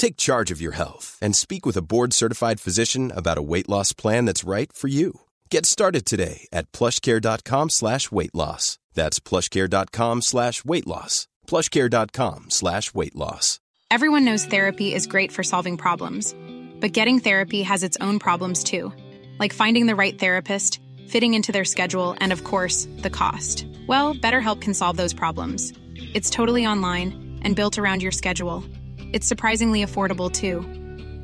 Take charge of your health and speak with a board-certified physician about a weight loss plan that's right for you. Get started today at plushcare.com slash weight loss. That's plushcare.com slash weight loss. plushcare.com slash weight loss. Everyone knows therapy is great for solving problems, but getting therapy has its own problems too, like finding the right therapist, fitting into their schedule, and of course, the cost. Well, BetterHelp can solve those problems. It's totally online and built around your schedule. It's surprisingly affordable too.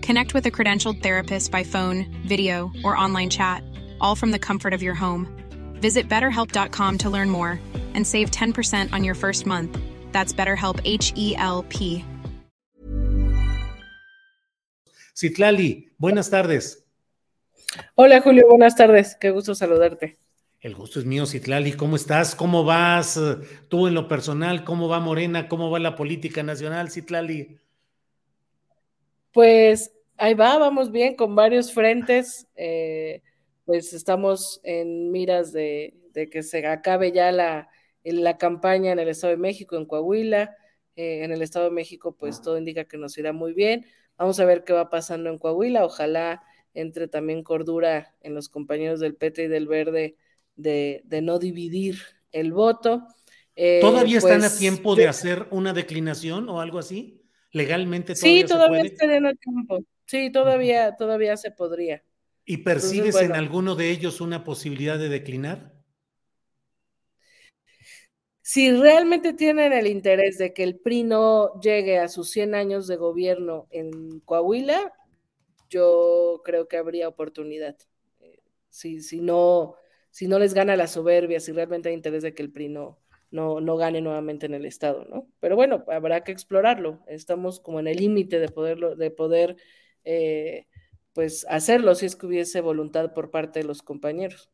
Connect with a credentialed therapist by phone, video, or online chat, all from the comfort of your home. Visit betterhelp.com to learn more and save 10% on your first month. That's BetterHelp H E L P. Citlali, buenas tardes. Hola Julio, buenas tardes. Qué gusto saludarte. El gusto es mío, Citlali. ¿Cómo estás? ¿Cómo vas tú en lo personal? ¿Cómo va Morena? ¿Cómo va la política nacional, Citlali? Pues ahí va, vamos bien con varios frentes. Eh, pues estamos en miras de, de, que se acabe ya la, la campaña en el Estado de México, en Coahuila. Eh, en el Estado de México, pues todo indica que nos irá muy bien. Vamos a ver qué va pasando en Coahuila. Ojalá entre también cordura en los compañeros del PT y del Verde de, de no dividir el voto. Eh, ¿Todavía pues, están a tiempo de hacer una declinación o algo así? ¿Legalmente todavía Sí, todavía se estarían a tiempo. Sí, todavía, todavía se podría. ¿Y percibes Entonces, bueno, en alguno de ellos una posibilidad de declinar? Si realmente tienen el interés de que el PRI no llegue a sus 100 años de gobierno en Coahuila, yo creo que habría oportunidad. Eh, si, si, no, si no les gana la soberbia, si realmente hay interés de que el PRI no, no, no gane nuevamente en el Estado, ¿no? Pero bueno, habrá que explorarlo. Estamos como en el límite de poderlo, de poder eh, pues hacerlo si es que hubiese voluntad por parte de los compañeros.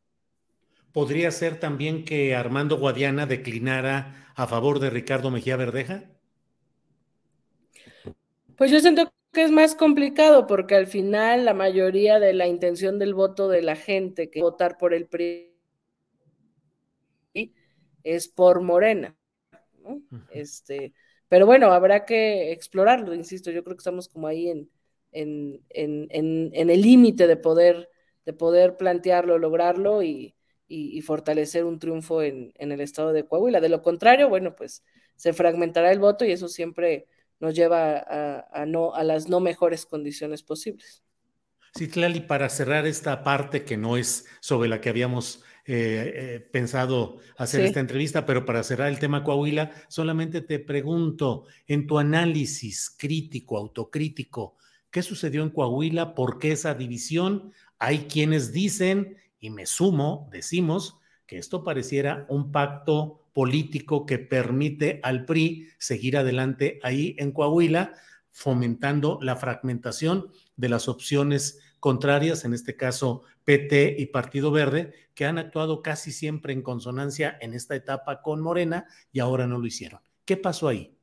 ¿Podría ser también que Armando Guadiana declinara a favor de Ricardo Mejía Verdeja? Pues yo siento que es más complicado porque al final la mayoría de la intención del voto de la gente que votar por el PRI es por Morena. Este, pero bueno, habrá que explorarlo, insisto, yo creo que estamos como ahí en, en, en, en, el límite de poder, de poder plantearlo, lograrlo y, y, y fortalecer un triunfo en, en, el estado de Coahuila. De lo contrario, bueno, pues se fragmentará el voto y eso siempre nos lleva a, a, no, a las no mejores condiciones posibles. Sí, Tlali, para cerrar esta parte que no es sobre la que habíamos eh, eh, pensado hacer sí. esta entrevista, pero para cerrar el tema Coahuila, solamente te pregunto, en tu análisis crítico, autocrítico, ¿qué sucedió en Coahuila? ¿Por qué esa división? Hay quienes dicen y me sumo, decimos, que esto pareciera un pacto político que permite al PRI seguir adelante ahí en Coahuila, fomentando la fragmentación de las opciones contrarias, en este caso PT y Partido Verde, que han actuado casi siempre en consonancia en esta etapa con Morena y ahora no lo hicieron. ¿Qué pasó ahí?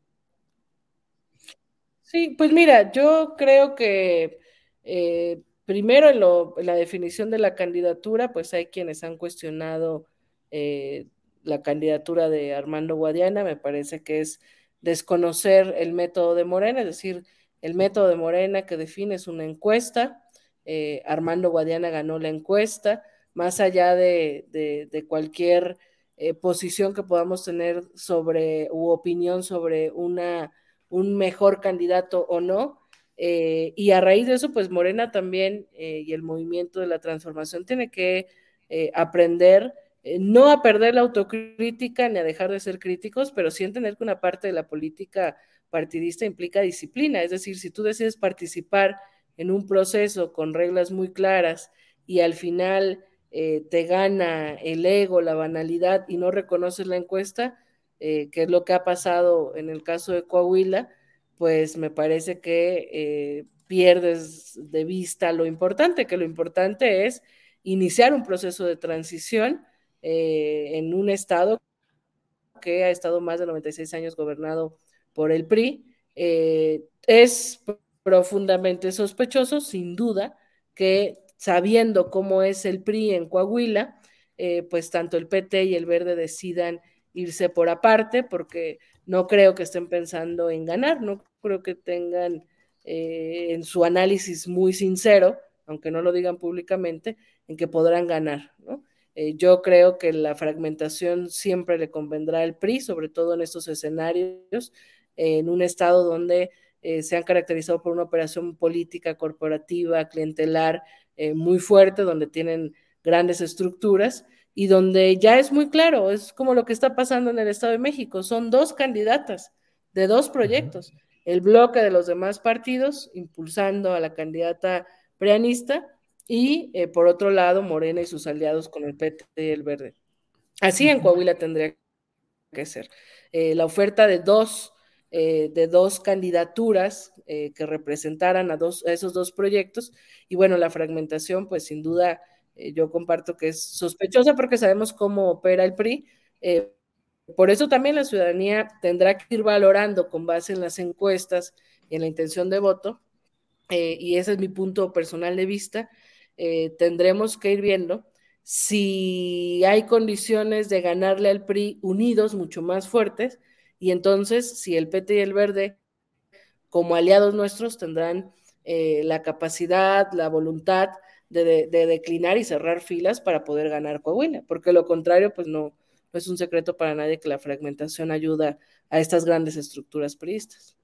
Sí, pues mira, yo creo que eh, Primero, en, la definición de la candidatura, pues hay quienes han cuestionado eh, la candidatura de Armando Guadiana, me parece que es desconocer el método de Morena, es decir, el método de Morena que define es una encuesta, eh, Armando Guadiana ganó la encuesta, más allá de, cualquier eh, posición que podamos tener sobre u opinión sobre una, un mejor candidato o no, eh, y a raíz de eso, pues Morena también y el movimiento de la transformación tiene que aprender no a perder la autocrítica ni a dejar de ser críticos, pero sí entender que una parte de la política partidista implica disciplina. Es decir, si tú decides participar en un proceso con reglas muy claras y al final eh, te gana el ego, la banalidad y no reconoces la encuesta, que es lo que ha pasado en el caso de Coahuila, pues me parece que eh, pierdes de vista lo importante, que lo importante es iniciar un proceso de transición eh, en un estado que ha estado más de 96 años gobernado por el PRI. Eh, es profundamente sospechoso, sin duda, que sabiendo cómo es el PRI en Coahuila, eh, pues tanto el PT y el Verde decidan irse por aparte, porque no creo que estén pensando en ganar, no creo que tengan eh, en su análisis muy sincero, aunque no lo digan públicamente, en que podrán ganar. Eh, yo creo que la fragmentación siempre le convendrá al PRI, sobre todo en estos escenarios, en un estado donde eh, se han caracterizado por una operación política, corporativa, clientelar muy fuerte, donde tienen grandes estructuras y donde ya es muy claro, es como lo que está pasando en el Estado de México, son dos candidatas de dos proyectos el bloque de los demás partidos impulsando a la candidata preanista y eh, por otro lado Morena y sus aliados con el PT y el Verde. Así en Coahuila tendría que ser. Eh, la oferta de dos, eh, de dos candidaturas que representaran a, esos dos proyectos. Y bueno, la fragmentación pues sin duda yo comparto que es sospechosa porque sabemos cómo opera el PRI, por eso también la ciudadanía tendrá que ir valorando con base en las encuestas y en la intención de voto, eh, y ese es mi punto personal de vista, eh, tendremos que ir viendo si hay condiciones de ganarle al PRI unidos, mucho más fuertes, y entonces si el PT y el Verde, como aliados nuestros, tendrán eh, la capacidad, la voluntad de, de, declinar y cerrar filas para poder ganar Coahuila, porque lo contrario, pues no, no es un secreto para nadie que la fragmentación ayuda a estas grandes estructuras priistas.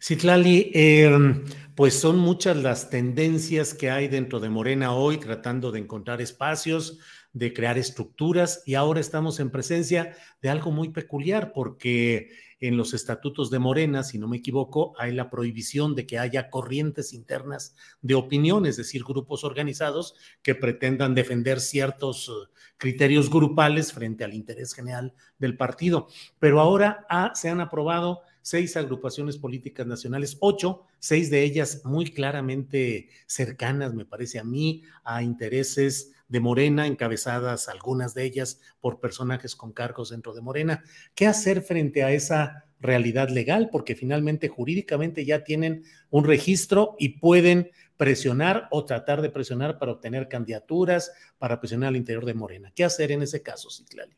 Citlali, em, pues son muchas las tendencias que hay dentro de Morena hoy, tratando de encontrar espacios, de crear estructuras, y ahora estamos en presencia de algo muy peculiar, porque en los estatutos de Morena, si no me equivoco, hay la prohibición de que haya corrientes internas de opinión, es decir, grupos organizados que pretendan defender ciertos eh, criterios grupales frente al interés general del partido. Pero ahora se han aprobado seis agrupaciones políticas nacionales, ocho, seis de ellas muy claramente cercanas, me parece a mí, a intereses de Morena, encabezadas algunas de ellas por personajes con cargos dentro de Morena. ¿Qué hacer frente a esa realidad legal? Porque finalmente jurídicamente ya tienen un registro y pueden presionar o tratar de presionar para obtener candidaturas, para presionar al interior de Morena. ¿Qué hacer en ese caso, Citlali?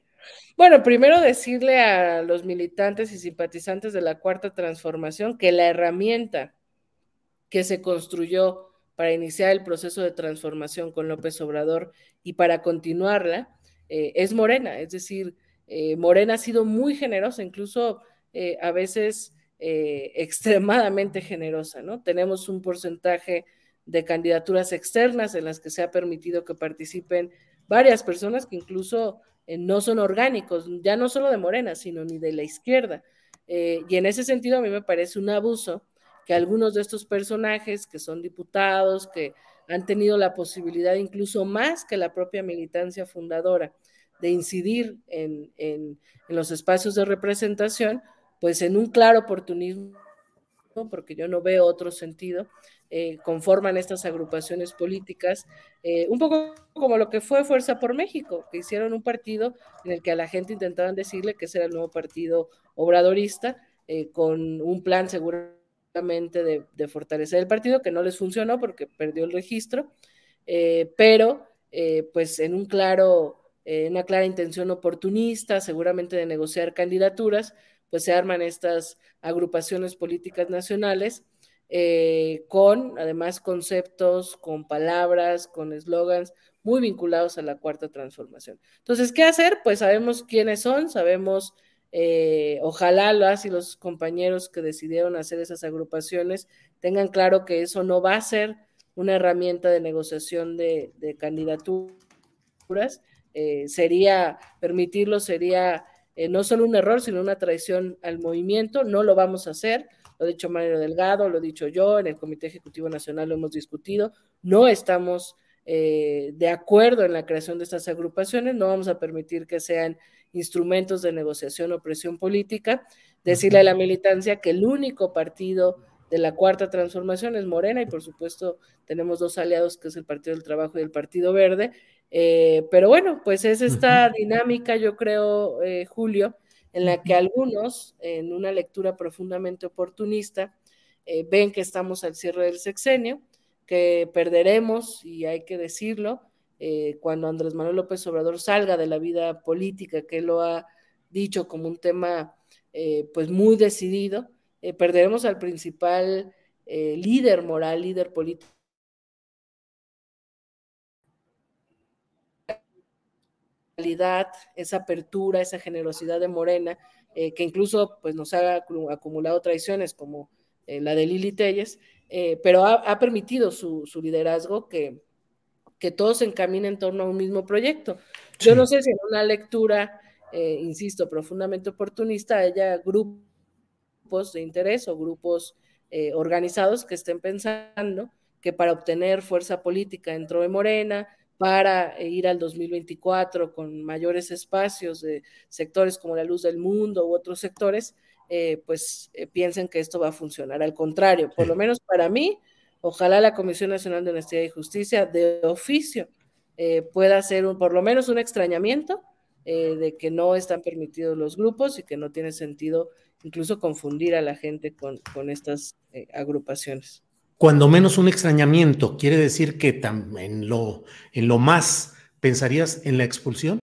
Bueno, primero decirle a los militantes y simpatizantes de la Cuarta Transformación que la herramienta que se construyó para iniciar el proceso de transformación con López Obrador y para continuarla, eh, es Morena. Es decir, eh, Morena ha sido muy generosa, incluso eh, a veces extremadamente generosa, ¿no? Tenemos un porcentaje de candidaturas externas en las que se ha permitido que participen varias personas que incluso no son orgánicos, ya no solo de Morena, sino ni de la izquierda. y en ese sentido a mí me parece un abuso que algunos de estos personajes que son diputados, que han tenido la posibilidad incluso más que la propia militancia fundadora de incidir en, los espacios de representación, pues en un claro oportunismo, porque yo no veo otro sentido, eh, conforman estas agrupaciones políticas, eh, un poco como lo que fue Fuerza por México, que hicieron un partido en el que a la gente intentaban decirle que ese era el nuevo partido obradorista, eh, con un plan seguro de, fortalecer el partido, que no les funcionó porque perdió el registro, eh, pero eh, pues en un claro, eh, una clara intención oportunista, seguramente de negociar candidaturas, pues se arman estas agrupaciones políticas nacionales con además conceptos, con palabras, con eslogans muy vinculados a la cuarta transformación. Entonces, ¿qué hacer? Pues sabemos quiénes son, sabemos eh, ojalá las y los compañeros que decidieron hacer esas agrupaciones tengan claro que eso no va a ser una herramienta de negociación de, candidaturas. Eh, sería, permitirlo sería eh, no solo un error, sino una traición al movimiento. No lo vamos a hacer. Lo ha dicho Mario Delgado, lo he dicho yo, en el Comité Ejecutivo Nacional lo hemos discutido. No estamos de acuerdo en la creación de estas agrupaciones, no vamos a permitir que sean instrumentos de negociación o presión política, decirle a la militancia que el único partido de la cuarta transformación es Morena y por supuesto tenemos dos aliados que es el Partido del Trabajo y el Partido Verde. Eh, pero bueno, pues es esta dinámica, yo creo, eh, Julio, en la que algunos, en una lectura profundamente oportunista, eh, ven que estamos al cierre del sexenio, que perderemos, y hay que decirlo, cuando Andrés Manuel López Obrador salga de la vida política, que lo ha dicho como un tema pues muy decidido, eh, perderemos al principal eh, líder moral, líder político. esa apertura, esa generosidad de Morena, eh, que incluso pues, nos ha acumulado traiciones como la de Lili Telles, pero ha, permitido su, liderazgo que, que todos se encaminen en torno a un mismo proyecto. Yo no sé si en una lectura, insisto, profundamente oportunista, haya grupos de interés o grupos eh, organizados que estén pensando que para obtener fuerza política dentro de Morena, para eh, ir al 2024 con mayores espacios de sectores como la luz del mundo u otros sectores, eh, pues piensen que esto va a funcionar. Al contrario, por lo menos para mí, ojalá la Comisión Nacional de Honestidad y Justicia de oficio pueda hacer un, por lo menos un extrañamiento de que no están permitidos los grupos y que no tiene sentido incluso confundir a la gente con, con estas eh, agrupaciones. Cuando menos un extrañamiento, ¿quiere decir que en lo, en lo más pensarías en la expulsión?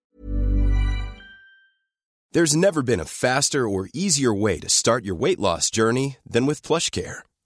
There's never been a faster or easier way to start your weight loss journey than with PlushCare.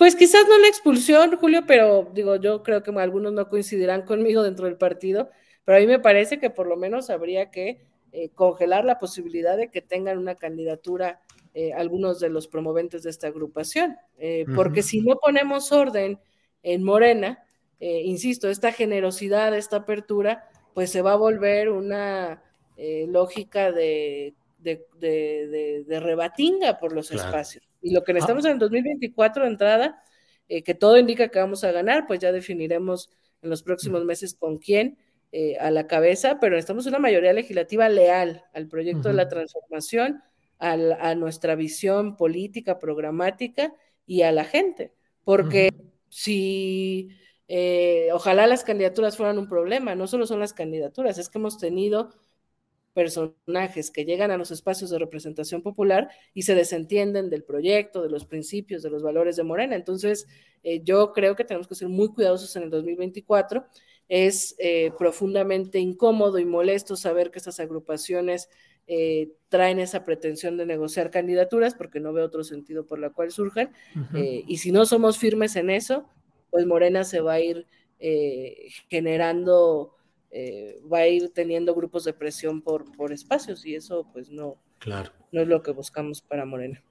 Pues quizás no la expulsión, Julio, pero digo, yo creo que algunos no coincidirán conmigo dentro del partido, pero a mí me parece que por lo menos habría que Eh, congelar la posibilidad de que tengan una candidatura eh, algunos de los promoventes de esta agrupación, eh, porque si no ponemos orden en Morena, insisto, esta generosidad, esta apertura, pues se va a volver una lógica de, de, rebatinga por los espacios. Y lo que necesitamos ah. en el 2024 de entrada, que todo indica que vamos a ganar, pues ya definiremos en los próximos meses con quién, eh, a la cabeza, pero necesitamos una mayoría legislativa leal al proyecto de la transformación, a nuestra visión política, programática y a la gente. Porque si eh, ojalá las candidaturas fueran un problema, no solo son las candidaturas, es que hemos tenido personajes que llegan a los espacios de representación popular y se desentienden del proyecto, de los principios, de los valores de Morena. Entonces, eh, yo creo que tenemos que ser muy cuidadosos en el 2024 es eh, profundamente incómodo y molesto saber que estas agrupaciones eh, traen esa pretensión de negociar candidaturas, porque no veo otro sentido por la cual surjan. Y si no somos firmes en eso, pues Morena se va a ir generando, va a ir teniendo grupos de presión por, por espacios, y eso pues no, claro. no es lo que buscamos para Morena.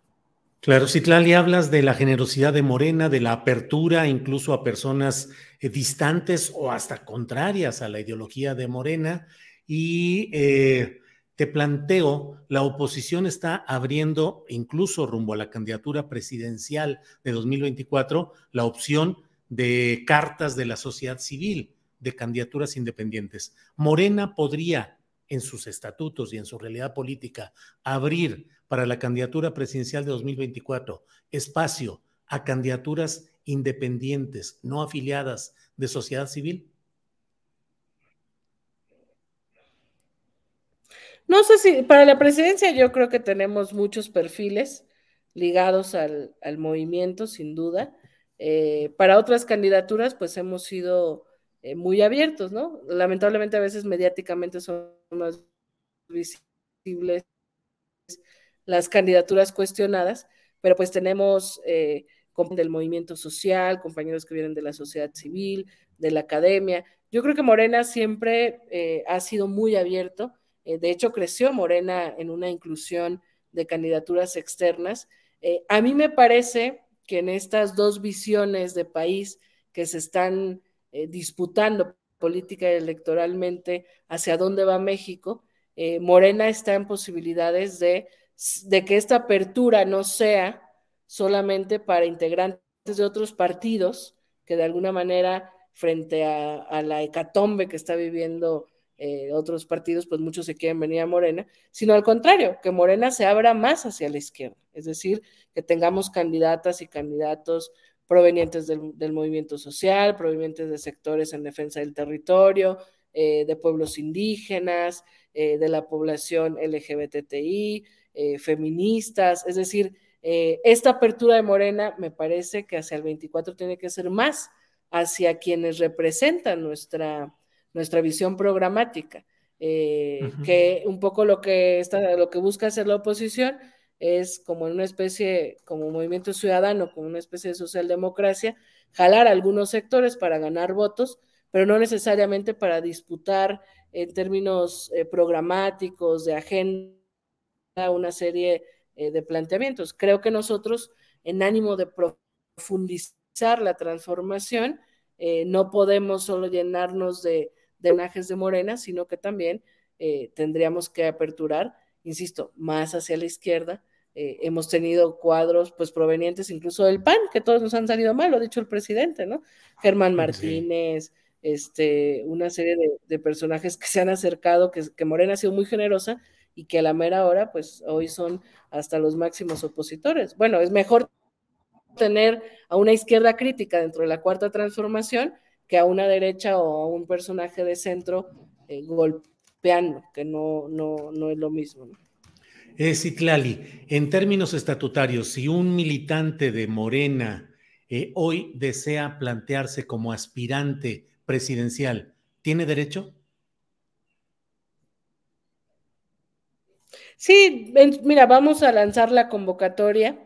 Claro, Citlali, hablas de la generosidad de Morena, de la apertura incluso a personas eh, distantes o hasta contrarias a la ideología de Morena y eh, te planteo, la oposición está abriendo incluso rumbo a la candidatura presidencial de 2024 la opción de cartas de la sociedad civil, de candidaturas independientes. Morena podría en sus estatutos y en su realidad política abrir para la candidatura presidencial de 2024 espacio a candidaturas independientes, no afiliadas de sociedad civil? No sé si para la presidencia yo creo que tenemos muchos perfiles ligados al, movimiento, sin duda. Eh, para otras candidaturas, pues hemos sido eh, muy abiertos, ¿no? Lamentablemente a veces mediáticamente son más visibles las candidaturas cuestionadas, pero pues tenemos eh, del movimiento social, compañeros que vienen de la sociedad civil, de la academia. Yo creo que Morena siempre eh, ha sido muy abierto. de hecho, creció Morena en una inclusión de candidaturas externas. a mí me parece que en estas dos visiones de país que se están eh, disputando política electoralmente hacia dónde va México, eh, Morena está en posibilidades de, de que esta apertura no sea solamente para integrantes de otros partidos que de alguna manera frente a, la hecatombe que está viviendo eh, otros partidos, pues muchos se quieren venir a Morena, sino al contrario, que Morena se abra más hacia la izquierda, es decir, que tengamos candidatas y candidatos provenientes del, movimiento social, provenientes de sectores en defensa del territorio, eh, de pueblos indígenas, eh, de la población LGBTI, feministas, es decir, esta apertura de Morena me parece que hacia el 24 tiene que ser más hacia quienes representan nuestra, nuestra visión programática, eh, que un poco lo que, está, lo que busca hacer la oposición es como en una especie, como movimiento ciudadano, como una especie de socialdemocracia, jalar algunos sectores para ganar votos, pero no necesariamente para disputar en términos eh, programáticos, de agenda, una serie eh, de planteamientos. Creo que nosotros, en ánimo de profundizar la transformación, no podemos solo llenarnos de de de Morena, sino que también eh, tendríamos que aperturar, insisto, más hacia la izquierda. Eh, hemos tenido cuadros pues provenientes incluso del PAN, que todos nos han salido mal, lo ha dicho el presidente, ¿no? Germán Martínez, este, una serie de, personajes que se han acercado, que, que Morena ha sido muy generosa y que a la mera hora, pues hoy son hasta los máximos opositores. Bueno, es mejor tener a una izquierda crítica dentro de la cuarta transformación que a una derecha o a un personaje de centro eh, golpeando, que no, no, no es lo mismo. ¿no? Eh, Citlali, en términos estatutarios, si un militante de Morena eh, hoy desea plantearse como aspirante presidencial, ¿tiene derecho? Sí, mira, vamos a lanzar la convocatoria.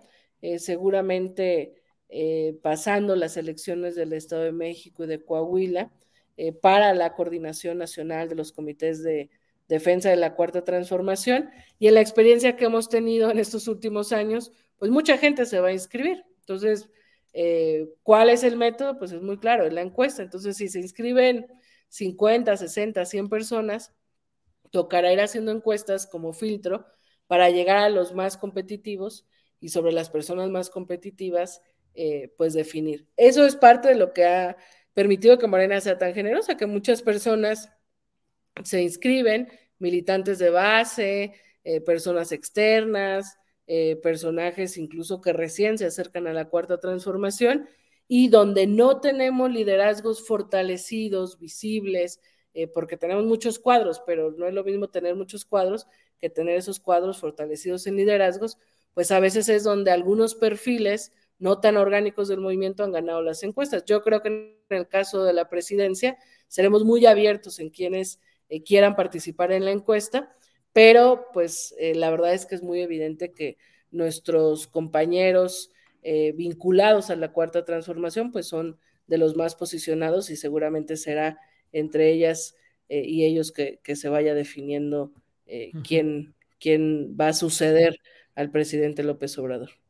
seguramente eh, pasando las elecciones del Estado de México y de Coahuila eh, para la coordinación nacional de los comités de defensa de la cuarta transformación. Y en la experiencia que hemos tenido en estos últimos años, pues mucha gente se va a inscribir. Entonces, eh, ¿cuál es el método? Pues es muy claro, es la encuesta. Entonces, si se inscriben 50, 60, 100 personas, tocará ir haciendo encuestas como filtro para llegar a los más competitivos y sobre las personas más competitivas eh, pues definir. Eso es parte de lo que ha permitido que Morena sea tan generosa, que muchas personas se inscriben, militantes de base, eh, personas externas, eh, personajes incluso que recién se acercan a la cuarta transformación y donde no tenemos liderazgos fortalecidos, visibles, porque tenemos muchos cuadros, pero no es lo mismo tener muchos cuadros que tener esos cuadros fortalecidos en liderazgos, pues a veces es donde algunos perfiles no tan orgánicos del movimiento han ganado las encuestas. Yo creo que en el caso de la presidencia seremos muy abiertos en quienes eh, quieran participar en la encuesta, pero pues eh, la verdad es que es muy evidente que nuestros compañeros eh, vinculados a la cuarta transformación pues son de los más posicionados y seguramente será entre ellas y ellos que, se vaya definiendo quién, quién va a suceder al presidente López Obrador.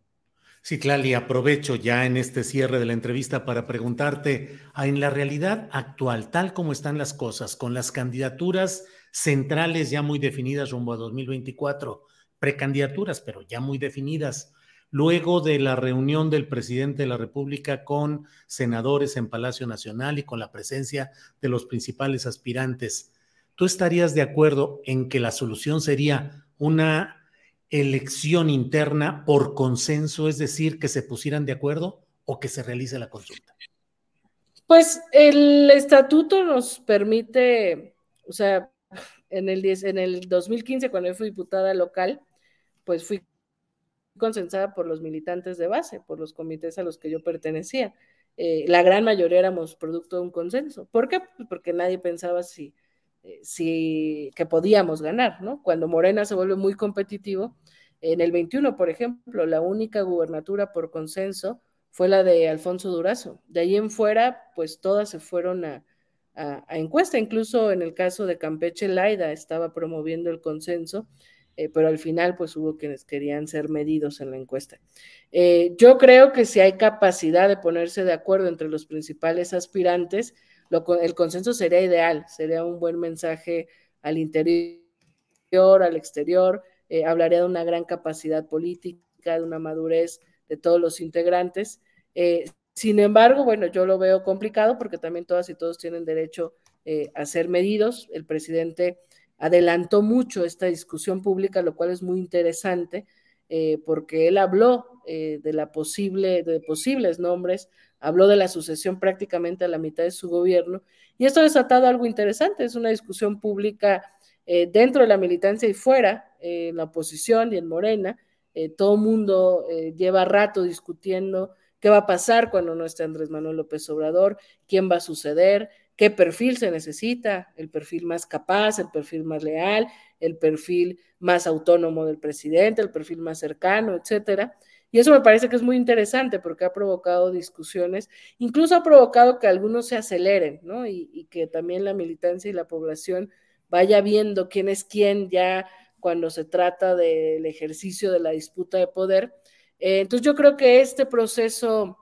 Sí, Clali, aprovecho ya en este cierre de la entrevista para preguntarte, ah, en la realidad actual, tal como están las cosas, con las candidaturas centrales ya muy definidas rumbo a 2024, precandidaturas, pero ya muy definidas, luego de la reunión del presidente de la República con senadores en Palacio Nacional y con la presencia de los principales aspirantes, ¿tú estarías de acuerdo en que la solución sería una elección interna por consenso, es decir, que se pusieran de acuerdo o que se realice la consulta? Pues el estatuto nos permite, o sea, en el, en el 2015, cuando yo fui diputada local, pues fui consensada por los militantes de base, por los comités a los que yo pertenecía. eh, la gran mayoría éramos producto de un consenso. ¿Por qué? Pues porque nadie pensaba si, si que podíamos ganar, ¿no? Cuando Morena se vuelve muy competitivo, en el 21, por ejemplo, la única gubernatura por consenso fue la de Alfonso Durazo. De ahí en fuera, pues todas se fueron a, encuesta. Incluso en el caso de Campeche, Laida estaba promoviendo el consenso, eh, pero al final, pues hubo quienes querían ser medidos en la encuesta. Eh, yo creo que si hay capacidad de ponerse de acuerdo entre los principales aspirantes, el consenso sería ideal, sería un buen mensaje al interior, al exterior eh, hablaría de una gran capacidad política, de una madurez de todos los integrantes. Eh, sin embargo, bueno, yo lo veo complicado porque también todas y todos tienen derecho eh, a ser medidos. El presidente adelantó mucho esta discusión pública, lo cual es muy interesante, porque él habló de la posible, de posibles nombres, habló de la sucesión prácticamente a la mitad de su gobierno, y esto ha desatado algo interesante, es una discusión pública eh, dentro de la militancia y fuera, eh, en la oposición y en Morena, eh, todo mundo lleva rato discutiendo qué va a pasar cuando no esté Andrés Manuel López Obrador, quién va a suceder, qué perfil se necesita, el perfil más capaz, el perfil más leal, el perfil más autónomo del presidente, el perfil más cercano, etcétera. Y eso me parece que es muy interesante porque ha provocado discusiones, incluso ha provocado que algunos se aceleren, ¿no? y que también la militancia y la población vaya viendo quién es quién ya cuando se trata del ejercicio de la disputa de poder. Eh, entonces yo creo que este proceso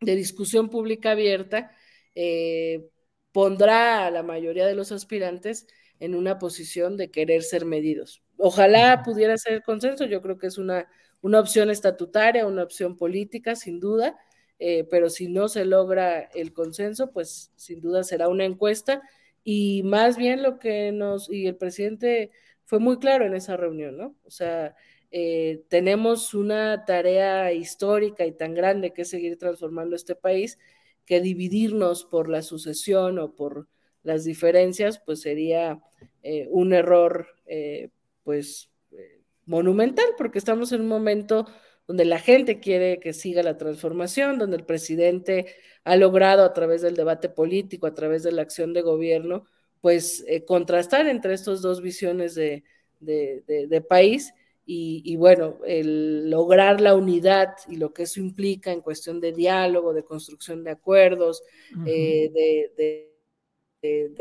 de discusión pública abierta eh, pondrá a la mayoría de los aspirantes en una posición de querer ser medidos. Ojalá pudiera ser consenso, yo creo que es una, una opción estatutaria, una opción política, sin duda, eh, pero si no se logra el consenso, pues sin duda será una encuesta y más bien lo que nos, y el presidente fue muy claro en esa reunión, ¿no? O sea, eh, tenemos una tarea histórica y tan grande que es seguir transformando este país, que dividirnos por la sucesión o por las diferencias, pues sería eh, un error, eh, pues, monumental, porque estamos en un momento donde la gente quiere que siga la transformación, donde el presidente ha logrado a través del debate político, a través de la acción de gobierno, pues eh, contrastar entre estas dos visiones de, país y, bueno, el lograr la unidad y lo que eso implica en cuestión de diálogo, de construcción de acuerdos, eh, de,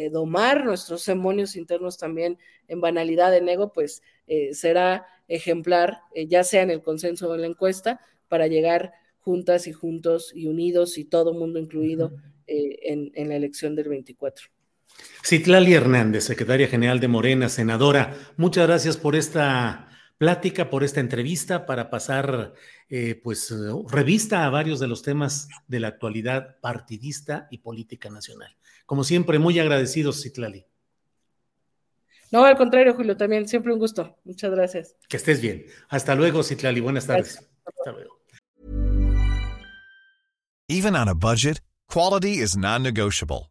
domar nuestros demonios internos también en banalidad de ego, pues eh, será ejemplar, ya sea en el consenso o en la encuesta, para llegar juntas y juntos y unidos y todo mundo incluido en, en la elección del 24. Citlali Hernández, secretaria general de Morena, senadora, muchas gracias por esta plática, por esta entrevista, para pasar eh, pues revista a varios de los temas de la actualidad partidista y política nacional. Como siempre, muy agradecidos, Citlali. No, al contrario, Julio, también siempre un gusto. Muchas gracias. Que estés bien. Hasta luego, Citlali. Buenas tardes. Hasta luego. Even on a budget, quality is non-negotiable.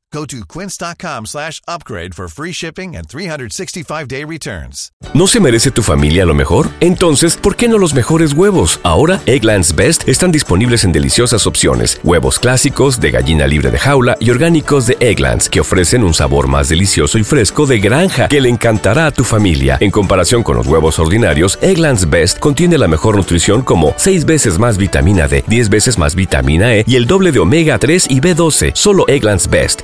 Go to quince.com slash upgrade for free shipping and 365-day returns. ¿No se merece tu familia lo mejor? Entonces, ¿por qué no los mejores huevos? Ahora, Eggland's Best están disponibles en deliciosas opciones. Huevos clásicos, de gallina libre de jaula y orgánicos de Egglands, que ofrecen un sabor más delicioso y fresco de granja que le encantará a tu familia. En comparación con los huevos ordinarios, Eggland's Best contiene la mejor nutrición como 6 veces más vitamina D, 10 veces más vitamina E y el doble de omega 3 y B12. Solo Eggland's Best